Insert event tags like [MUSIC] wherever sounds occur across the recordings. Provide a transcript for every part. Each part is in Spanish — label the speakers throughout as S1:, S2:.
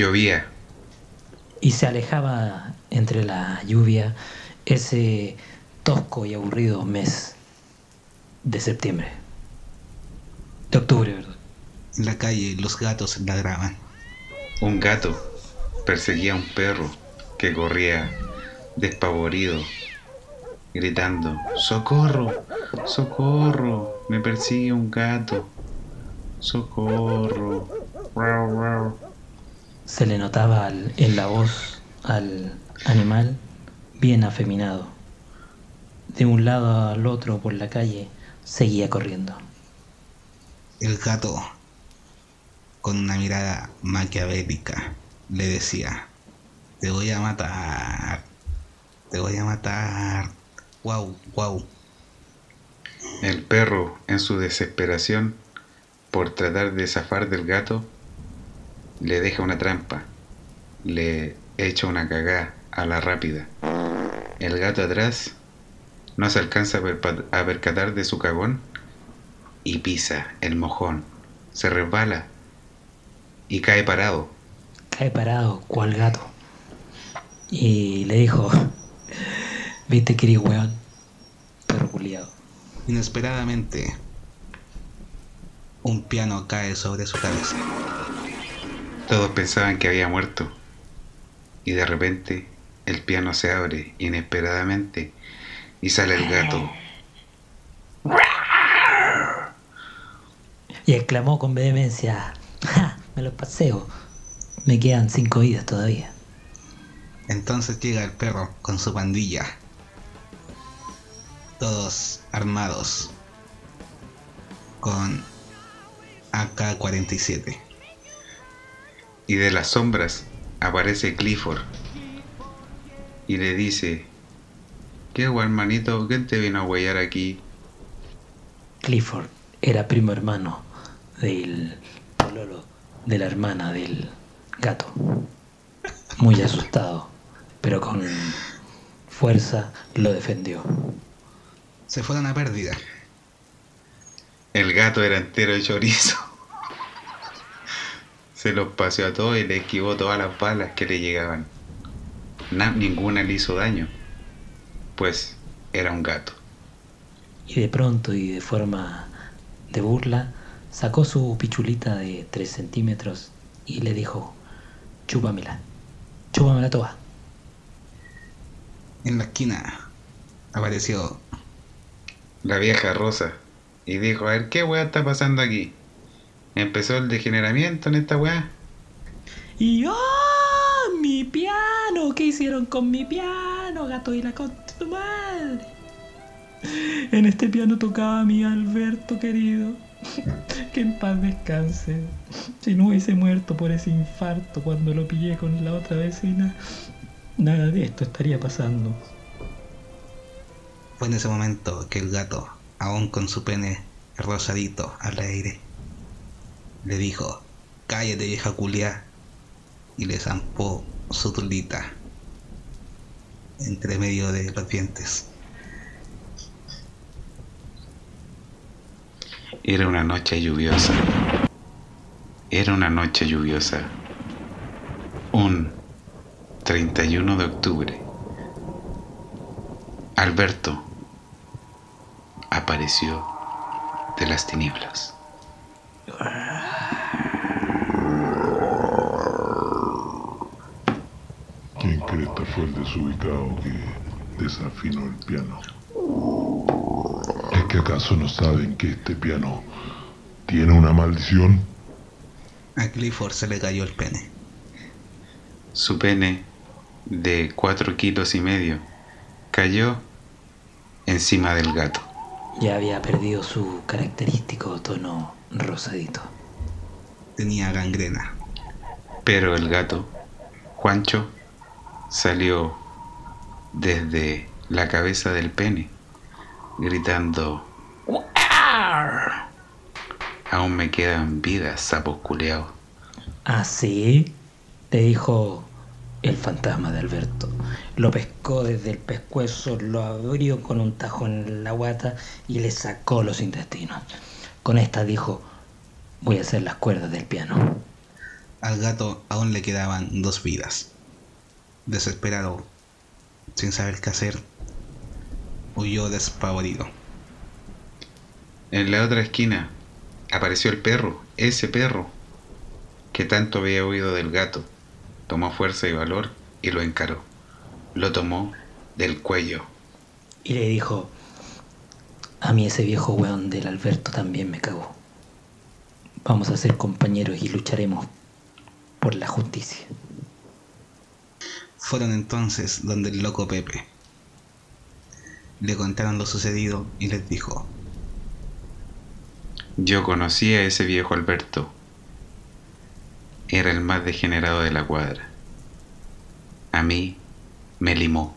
S1: Llovía.
S2: Y se alejaba entre la lluvia ese tosco y aburrido mes de septiembre. De octubre, ¿verdad?
S3: En la calle los gatos ladraban.
S1: Un gato perseguía a un perro que corría despavorido, gritando, ¡Socorro! ¡Socorro! Me persigue un gato. ¡Socorro!
S2: Se le notaba en la voz al animal bien afeminado. De un lado al otro por la calle seguía corriendo.
S3: El gato, con una mirada maquiavélica, le decía, te voy a matar, te voy a matar, wow, wow.
S1: El perro, en su desesperación por tratar de zafar del gato, le deja una trampa, le echa una cagá a la rápida. El gato atrás no se alcanza a percatar de su cagón y pisa el mojón, se resbala y cae parado.
S2: Cae parado, cual gato. Y le dijo, viste que weón, perro culiado.
S3: Inesperadamente, un piano cae sobre su cabeza.
S1: Todos pensaban que había muerto y de repente el piano se abre inesperadamente y sale el gato.
S2: Y exclamó con vehemencia, ¡Ja! Me lo paseo. Me quedan cinco vidas todavía.
S3: Entonces llega el perro con su pandilla. Todos armados. Con AK-47.
S1: Y de las sombras aparece Clifford. Y le dice, ¿qué hermanito? ¿Quién te vino a huellar aquí?
S2: Clifford era primo hermano del pololo de la hermana del gato. Muy asustado, pero con fuerza lo defendió.
S3: Se fueron a pérdida.
S1: El gato era entero de chorizo. Se los paseó a todos y le esquivó todas las balas que le llegaban. ninguna le hizo daño, pues era un gato.
S2: Y de pronto y de forma de burla, Sacó su pichulita de 3 centímetros y le dijo, chúpamela, chúpamela toda.
S3: En la esquina apareció
S1: la vieja Rosa y dijo, a ver, ¿qué weá está pasando aquí? Empezó el degeneramiento en esta weá.
S2: Y ¡oh! ¡Mi piano! ¿Qué hicieron con mi piano, gato y la contra tu madre? En este piano tocaba mi Alberto querido. [LAUGHS] que en paz descanse. Si no hubiese muerto por ese infarto cuando lo pillé con la otra vecina, nada de esto estaría pasando.
S3: Fue en ese momento que el gato, aún con su pene rosadito al aire, le dijo, cállate vieja culia, y le zampó su tulita entre medio de los dientes.
S1: Era una noche lluviosa. Era una noche lluviosa. Un 31 de octubre. Alberto apareció de las tinieblas.
S4: ¿Quién que fue el desubicado que desafinó el piano? ¿Es que acaso no saben que este piano tiene una maldición?
S3: A Clifford se le cayó el pene.
S1: Su pene, de cuatro kilos y medio, cayó encima del gato.
S2: Ya había perdido su característico tono rosadito.
S3: Tenía gangrena.
S1: Pero el gato, Juancho, salió desde la cabeza del pene gritando Aún me quedan vidas, sapos culeados.
S2: ¿Ah, sí? Te dijo el fantasma de Alberto. Lo pescó desde el pescuezo, lo abrió con un tajo en la guata y le sacó los intestinos. Con esta dijo, voy a hacer las cuerdas del piano.
S3: Al gato aún le quedaban dos vidas. Desesperado, sin saber qué hacer, huyó despavorido.
S1: En la otra esquina apareció el perro, ese perro, que tanto había oído del gato. Tomó fuerza y valor y lo encaró. Lo tomó del cuello.
S2: Y le dijo, a mí ese viejo weón del Alberto también me cagó. Vamos a ser compañeros y lucharemos por la justicia.
S3: Fueron entonces donde el loco Pepe. Le contaron lo sucedido y les dijo,
S1: Yo conocí a ese viejo Alberto. Era el más degenerado de la cuadra. A mí me limó.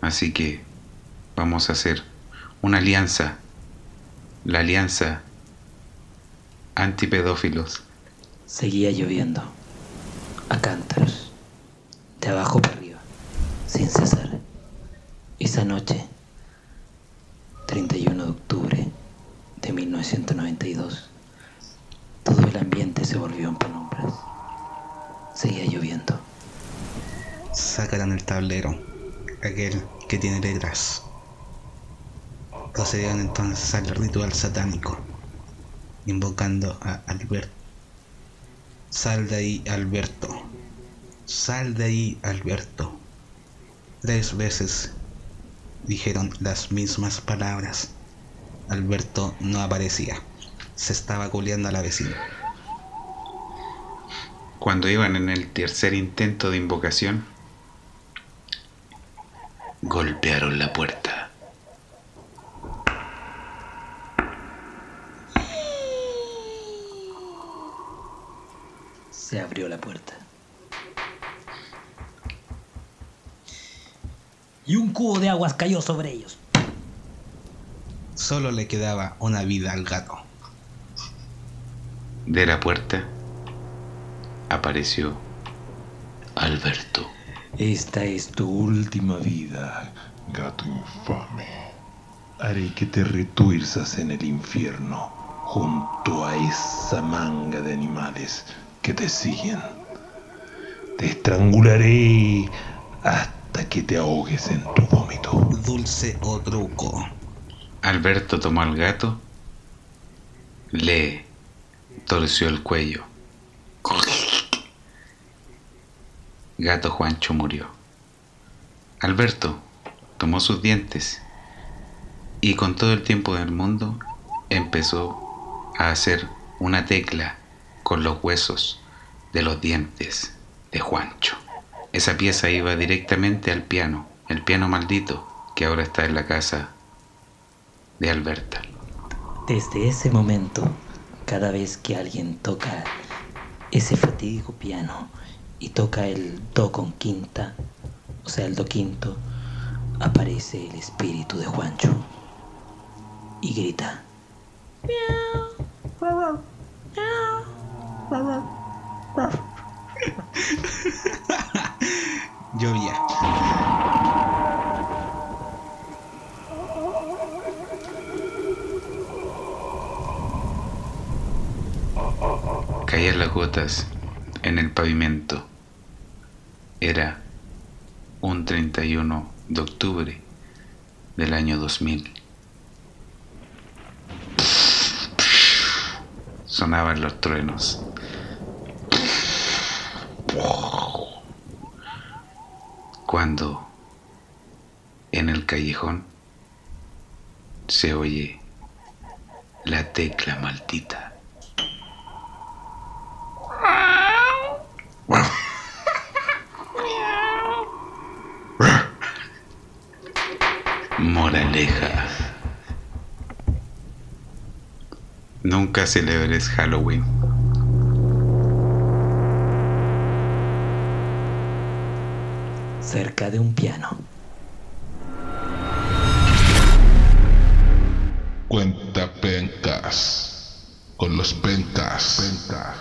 S1: Así que vamos a hacer una alianza. La alianza antipedófilos.
S2: Seguía lloviendo, a cántaros, de abajo para arriba, sin cesar. Esa noche, 31 de octubre de 1992, todo el ambiente se volvió en penumbras. Seguía lloviendo.
S3: sacaron el tablero, aquel que tiene letras. Procedieron entonces al ritual satánico, invocando a Alberto. Sal de ahí, Alberto. Sal de ahí, Alberto. Tres veces dijeron las mismas palabras. Alberto no aparecía. Se estaba culeando a la vecina.
S1: Cuando iban en el tercer intento de invocación, golpearon la puerta.
S2: Se abrió la puerta. Y un cubo de aguas cayó sobre ellos.
S3: Solo le quedaba una vida al gato.
S1: De la puerta apareció Alberto.
S2: Esta es tu última vida.
S4: Gato infame. Haré que te retuerzas en el infierno junto a esa manga de animales que te siguen. Te estrangularé hasta que te ahogues en tu vómito.
S3: Dulce o truco.
S1: Alberto tomó al gato, le torció el cuello. Gato Juancho murió. Alberto tomó sus dientes y con todo el tiempo del mundo empezó a hacer una tecla con los huesos de los dientes de Juancho. Esa pieza iba directamente al piano, el piano maldito que ahora está en la casa de Alberta.
S2: Desde ese momento, cada vez que alguien toca ese fatídico piano y toca el do con quinta, o sea, el do quinto, aparece el espíritu de Juancho y grita.
S3: Llovía.
S1: Caían las gotas en el pavimento. Era un 31 de octubre del año 2000. Sonaban los truenos. Cuando en el callejón se oye la tecla maldita. Moraleja. Nunca celebres Halloween.
S2: Cerca de un piano.
S4: Cuenta pencas con los pencas. pencas.